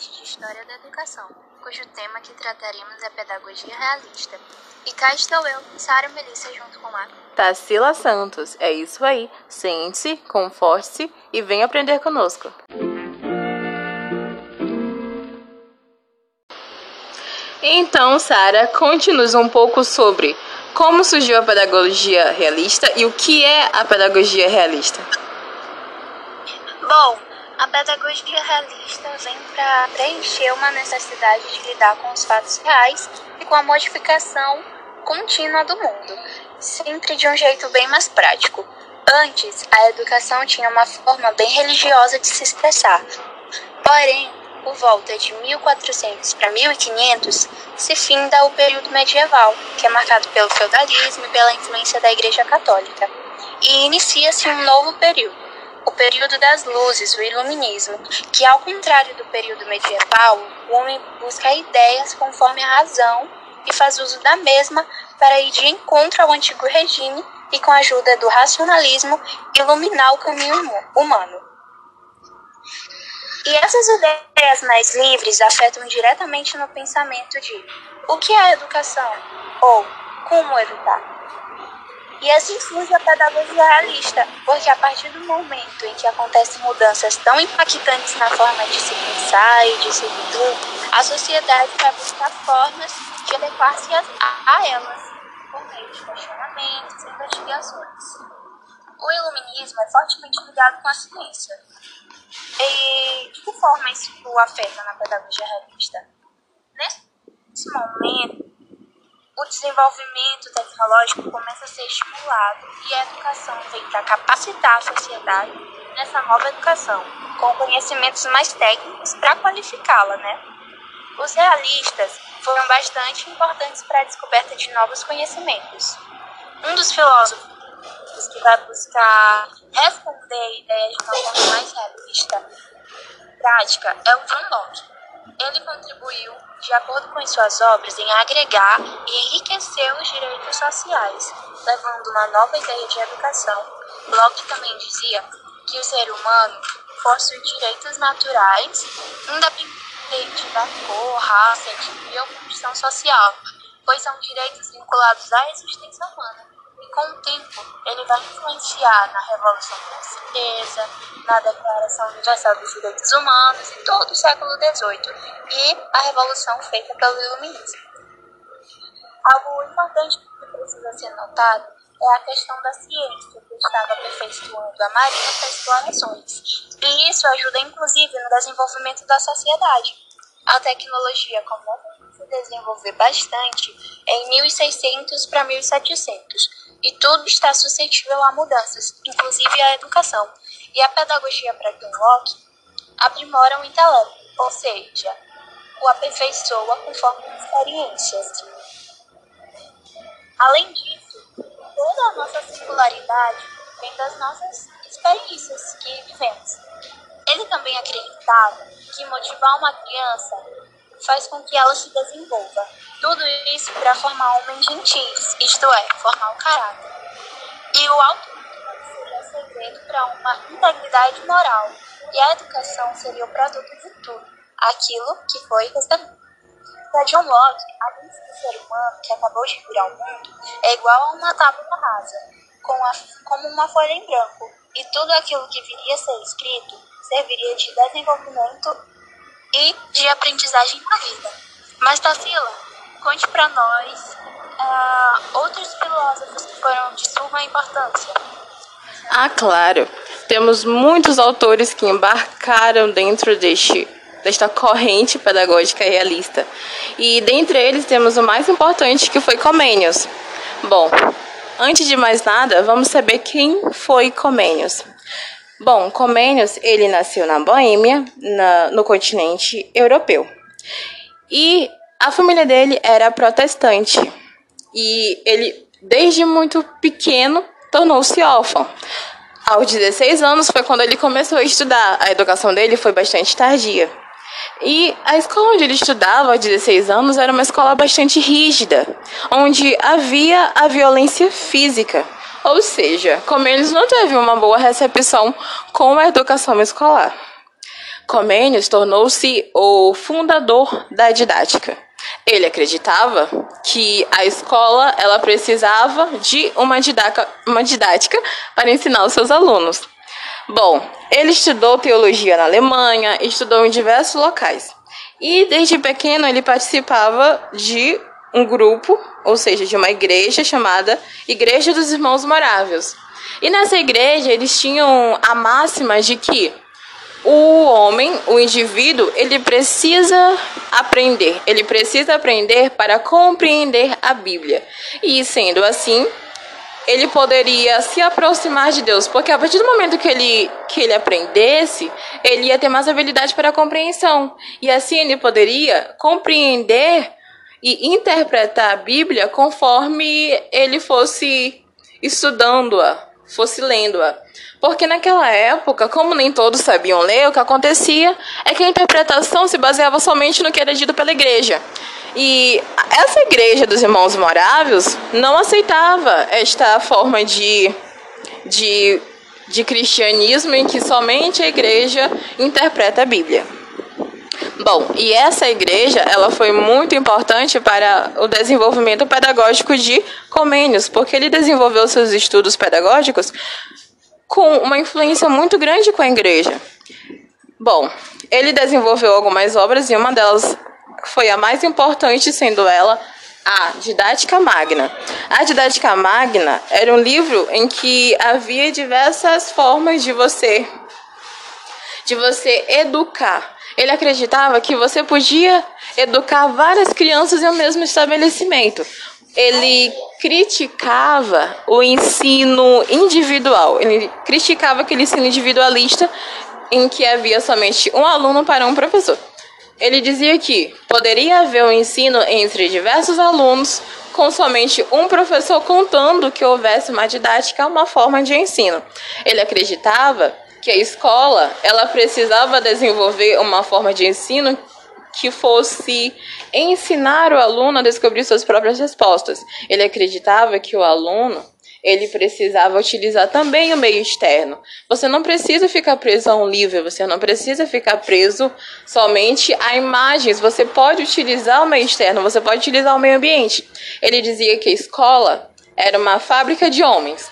podcast de História da Educação, cujo tema que trataremos é Pedagogia Realista. E cá estou eu, Sara Melissa, junto com a Tarsila Santos. É isso aí. Sente-se, conforte-se e venha aprender conosco. Então, Sara, conte-nos um pouco sobre como surgiu a pedagogia realista e o que é a pedagogia realista. Bom, a pedagogia realista vem para preencher uma necessidade de lidar com os fatos reais e com a modificação contínua do mundo, sempre de um jeito bem mais prático. Antes, a educação tinha uma forma bem religiosa de se expressar. Porém, por volta de 1400 para 1500, se finda o período medieval, que é marcado pelo feudalismo e pela influência da Igreja Católica, e inicia-se um novo período, o período das luzes, o iluminismo, que ao contrário do período medieval, o homem busca ideias conforme a razão e faz uso da mesma para ir de encontro ao antigo regime e com a ajuda do racionalismo iluminar o caminho humano. E essas ideias mais livres afetam diretamente no pensamento de o que é educação ou como educar. E assim surge a pedagogia realista, porque a partir do momento em que acontecem mudanças tão impactantes na forma de se pensar e de se viver, a sociedade vai buscar formas de adequar-se a, a elas, por meio de questionamentos e investigações. O iluminismo é fortemente ligado com a ciência, e de que forma isso afeta na pedagogia realista? Nesse momento, o desenvolvimento tecnológico começa a ser estimulado e a educação vem para capacitar a sociedade nessa nova educação, com conhecimentos mais técnicos para qualificá-la, né? Os realistas foram bastante importantes para a descoberta de novos conhecimentos. Um dos filósofos que vai buscar responder ideias de uma forma mais realista prática é o John Locke. Ele contribuiu, de acordo com suas obras, em agregar e enriquecer os direitos sociais, levando uma nova ideia de educação. Locke também dizia que o ser humano possui direitos naturais, independente da cor, raça, etnia ou condição social, pois são direitos vinculados à existência humana com o tempo, ele vai influenciar na Revolução Francesa, na Declaração Universal dos Direitos Humanos em todo o século XVIII e a Revolução feita pelo Iluminismo. Algo importante que precisa ser notado é a questão da ciência, que estava aperfeiçoando a marinha para explorações. E isso ajuda, inclusive, no desenvolvimento da sociedade. A tecnologia se desenvolver bastante em 1600 para 1700 e tudo está suscetível a mudanças, inclusive a educação. E a pedagogia para Locke aprimora o intelecto, ou seja, o aperfeiçoa conforme as experiências. Além disso, toda a nossa singularidade vem das nossas experiências que vivemos. Ele também acreditava que motivar uma criança faz com que ela se desenvolva. Tudo isso para formar homens gentis, isto é, formar o caráter. E o autocontrole seria segredo para uma integridade moral, e a educação seria o produto de tudo, aquilo que foi recebido. Para John Locke, a mente do ser humano que acabou de vir ao mundo é igual a uma tábua rasa, com a, como uma folha em branco, e tudo aquilo que viria a ser escrito serviria de desenvolvimento e de aprendizagem na vida. Mas, Tassila, conte para nós uh, outros filósofos que foram de suma importância. Ah, claro. Temos muitos autores que embarcaram dentro deste, desta corrente pedagógica realista. E dentre eles temos o mais importante que foi Comênios. Bom, antes de mais nada, vamos saber quem foi Comênios. Bom, Comênios, ele nasceu na Boêmia, na, no continente europeu. E a família dele era protestante. E ele, desde muito pequeno, tornou-se órfão. Aos 16 anos foi quando ele começou a estudar. A educação dele foi bastante tardia. E a escola onde ele estudava aos 16 anos era uma escola bastante rígida, onde havia a violência física. Ou seja, como eles não teve uma boa recepção com a educação escolar. Comênios tornou-se o fundador da didática. Ele acreditava que a escola ela precisava de uma didática, uma didática para ensinar os seus alunos. Bom, ele estudou teologia na Alemanha, estudou em diversos locais. E desde pequeno ele participava de um grupo, ou seja, de uma igreja chamada Igreja dos Irmãos Moráveis. E nessa igreja eles tinham a máxima de que o homem, o indivíduo, ele precisa aprender. Ele precisa aprender para compreender a Bíblia. E sendo assim, ele poderia se aproximar de Deus, porque a partir do momento que ele, que ele aprendesse, ele ia ter mais habilidade para a compreensão. E assim ele poderia compreender e interpretar a Bíblia conforme ele fosse estudando-a, fosse lendo-a. Porque naquela época, como nem todos sabiam ler, o que acontecia é que a interpretação se baseava somente no que era dito pela igreja. E essa igreja dos irmãos moráveis não aceitava esta forma de, de, de cristianismo em que somente a igreja interpreta a Bíblia. Bom, e essa igreja, ela foi muito importante para o desenvolvimento pedagógico de Comênios, porque ele desenvolveu seus estudos pedagógicos com uma influência muito grande com a igreja. Bom, ele desenvolveu algumas obras e uma delas foi a mais importante, sendo ela a Didática Magna. A Didática Magna era um livro em que havia diversas formas de você de você educar. Ele acreditava que você podia educar várias crianças em um mesmo estabelecimento ele criticava o ensino individual. Ele criticava aquele ensino individualista em que havia somente um aluno para um professor. Ele dizia que poderia haver um ensino entre diversos alunos com somente um professor contando que houvesse uma didática, uma forma de ensino. Ele acreditava que a escola ela precisava desenvolver uma forma de ensino que fosse ensinar o aluno a descobrir suas próprias respostas. Ele acreditava que o aluno ele precisava utilizar também o meio externo. Você não precisa ficar preso a um livro, você não precisa ficar preso somente a imagens. Você pode utilizar o meio externo, você pode utilizar o meio ambiente. Ele dizia que a escola era uma fábrica de homens.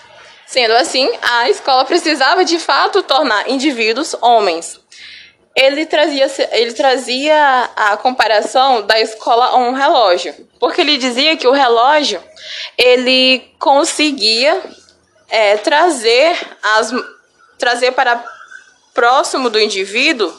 Sendo assim, a escola precisava de fato tornar indivíduos homens ele trazia, ele trazia a comparação da escola a um relógio, porque ele dizia que o relógio ele conseguia é, trazer, as, trazer para próximo do indivíduo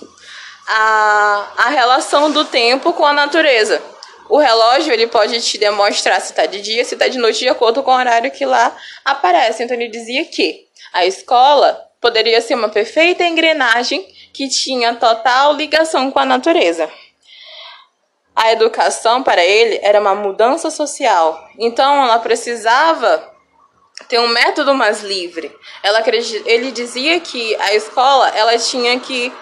a, a relação do tempo com a natureza. O relógio ele pode te demonstrar se está de dia, se está de noite, de acordo com o horário que lá aparece. Então ele dizia que a escola poderia ser uma perfeita engrenagem que tinha total ligação com a natureza. A educação para ele era uma mudança social, então ela precisava ter um método mais livre. Ela, ele dizia que a escola ela tinha que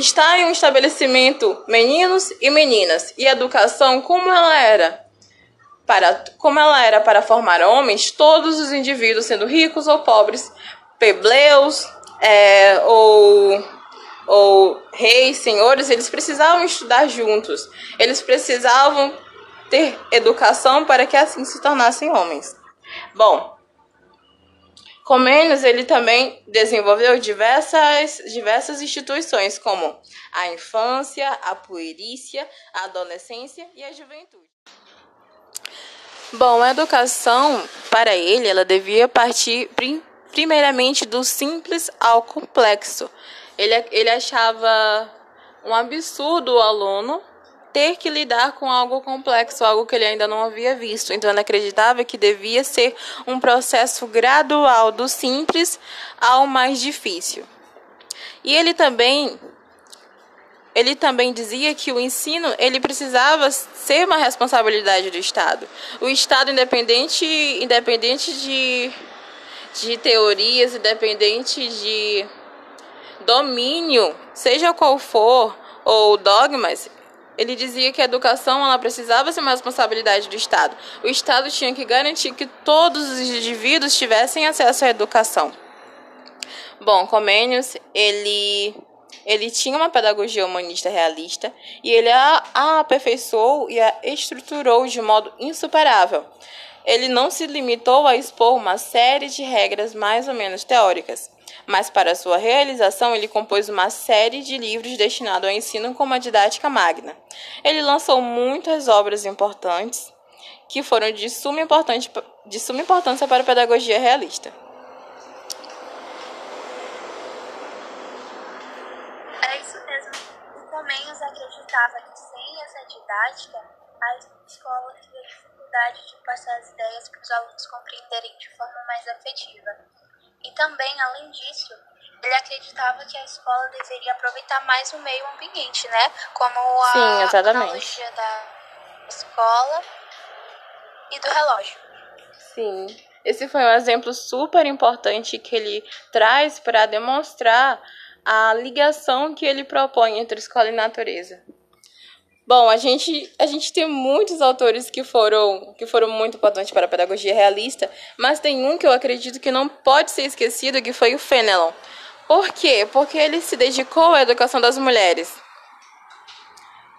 estar em um estabelecimento meninos e meninas e educação como ela era para como ela era para formar homens, todos os indivíduos sendo ricos ou pobres, plebleus, é, ou, ou reis, senhores, eles precisavam estudar juntos. Eles precisavam ter educação para que assim se tornassem homens. Bom, Comênios ele também desenvolveu diversas, diversas instituições, como a infância, a puerícia, a adolescência e a juventude. Bom, a educação, para ele, ela devia partir primeiramente do simples ao complexo. Ele, ele achava um absurdo o aluno ter que lidar com algo complexo, algo que ele ainda não havia visto. Então ele acreditava que devia ser um processo gradual do simples ao mais difícil. E ele também ele também dizia que o ensino ele precisava ser uma responsabilidade do Estado. O Estado independente independente de de teorias, independente de domínio, seja qual for, ou dogmas, ele dizia que a educação ela precisava ser uma responsabilidade do Estado. O Estado tinha que garantir que todos os indivíduos tivessem acesso à educação. Bom, Comênios, ele ele tinha uma pedagogia humanista realista e ele a, a aperfeiçoou e a estruturou de modo insuperável. Ele não se limitou a expor uma série de regras mais ou menos teóricas, mas para sua realização ele compôs uma série de livros destinados ao ensino com uma didática magna. Ele lançou muitas obras importantes que foram de suma, de suma importância para a pedagogia realista. Comenhos acreditava que sem essa didática, a escola teria dificuldade de passar as ideias para os alunos compreenderem de forma mais afetiva. E também, além disso, ele acreditava que a escola deveria aproveitar mais o meio ambiente, né? Como a Sim, analogia da escola e do relógio. Sim. Esse foi um exemplo super importante que ele traz para demonstrar a ligação que ele propõe entre escola e natureza. Bom, a gente, a gente tem muitos autores que foram, que foram muito importantes para a pedagogia realista, mas tem um que eu acredito que não pode ser esquecido, que foi o Fenelon. Por quê? Porque ele se dedicou à educação das mulheres.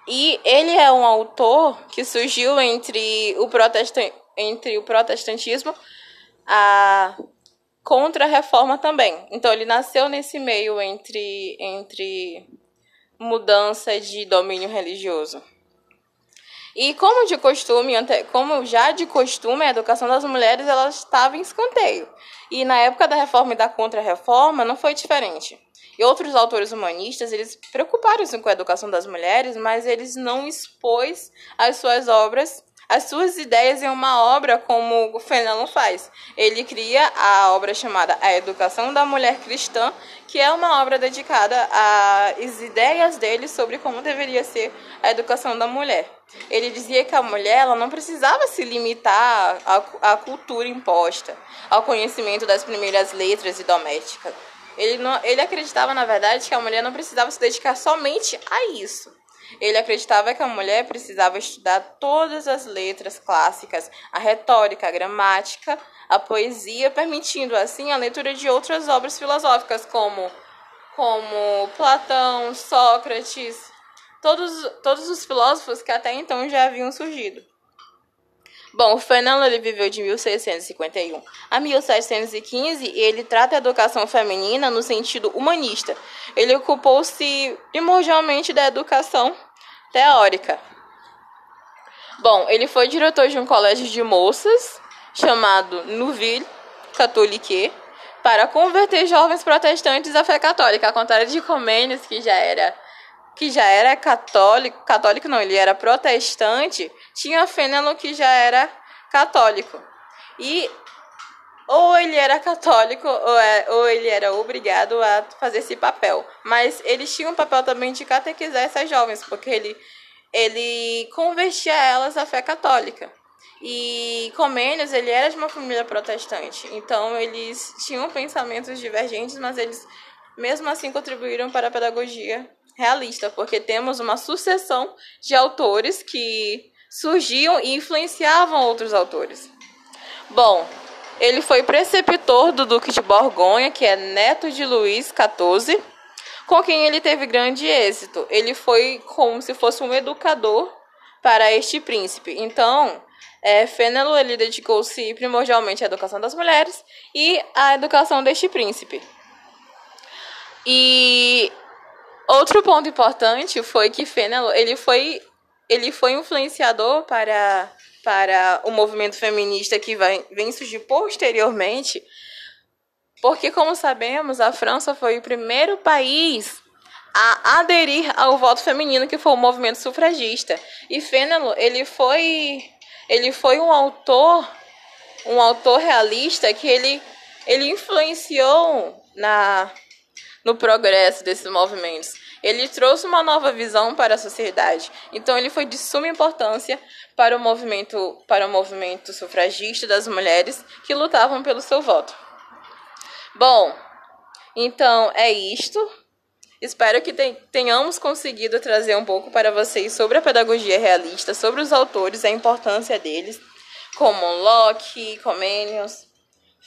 E ele é um autor que surgiu entre o, protestan entre o protestantismo, a contra a reforma também. Então ele nasceu nesse meio entre, entre mudança de domínio religioso. E como de costume, como já de costume, a educação das mulheres ela estava em escanteio. E na época da reforma e da contra-reforma não foi diferente. E outros autores humanistas, eles preocuparam-se com a educação das mulheres, mas eles não expôs as suas obras as suas ideias em uma obra como o Fenelon faz. Ele cria a obra chamada A Educação da Mulher Cristã, que é uma obra dedicada às ideias dele sobre como deveria ser a educação da mulher. Ele dizia que a mulher ela não precisava se limitar à, à cultura imposta, ao conhecimento das primeiras letras e domésticas. Ele, não, ele acreditava, na verdade, que a mulher não precisava se dedicar somente a isso. Ele acreditava que a mulher precisava estudar todas as letras clássicas, a retórica, a gramática, a poesia, permitindo assim a leitura de outras obras filosóficas como como Platão, Sócrates, todos, todos os filósofos que até então já haviam surgido. Bom, Fernando ele viveu de 1651 a 1715 e ele trata a educação feminina no sentido humanista. Ele ocupou-se primordialmente da educação teórica. Bom, ele foi diretor de um colégio de moças chamado Nouville Catholique para converter jovens protestantes à fé católica, ao contrário de Comênios, que já era que já era católico, católico não, ele era protestante, tinha Fênelon que já era católico. E ou ele era católico ou, é, ou ele era obrigado a fazer esse papel. Mas ele tinha um papel também de catequizar essas jovens, porque ele, ele convertia elas à fé católica. E Comênios, ele era de uma família protestante, então eles tinham pensamentos divergentes, mas eles mesmo assim contribuíram para a pedagogia realista, porque temos uma sucessão de autores que surgiam e influenciavam outros autores. Bom, ele foi preceptor do Duque de Borgonha, que é neto de Luís XIV, com quem ele teve grande êxito. Ele foi como se fosse um educador para este príncipe. Então, é, Fênelo ele dedicou-se primordialmente à educação das mulheres e à educação deste príncipe. E Outro ponto importante foi que Fenelon, ele foi ele foi influenciador para para o movimento feminista que vai, vem surgir posteriormente, porque como sabemos, a França foi o primeiro país a aderir ao voto feminino, que foi o movimento sufragista. E Fenelon, ele foi ele foi um autor um autor realista que ele ele influenciou na no progresso desses movimentos. Ele trouxe uma nova visão para a sociedade. Então ele foi de suma importância para o movimento para o movimento sufragista das mulheres que lutavam pelo seu voto. Bom, então é isto. Espero que tenhamos conseguido trazer um pouco para vocês sobre a pedagogia realista, sobre os autores, a importância deles, como Locke, Comenius,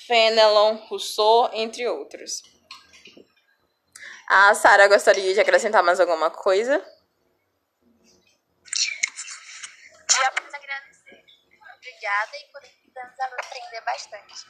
Fenelon, Rousseau, entre outros. A Sara gostaria de acrescentar mais alguma coisa? Já posso agradecer. Obrigada e por nos aprender bastante.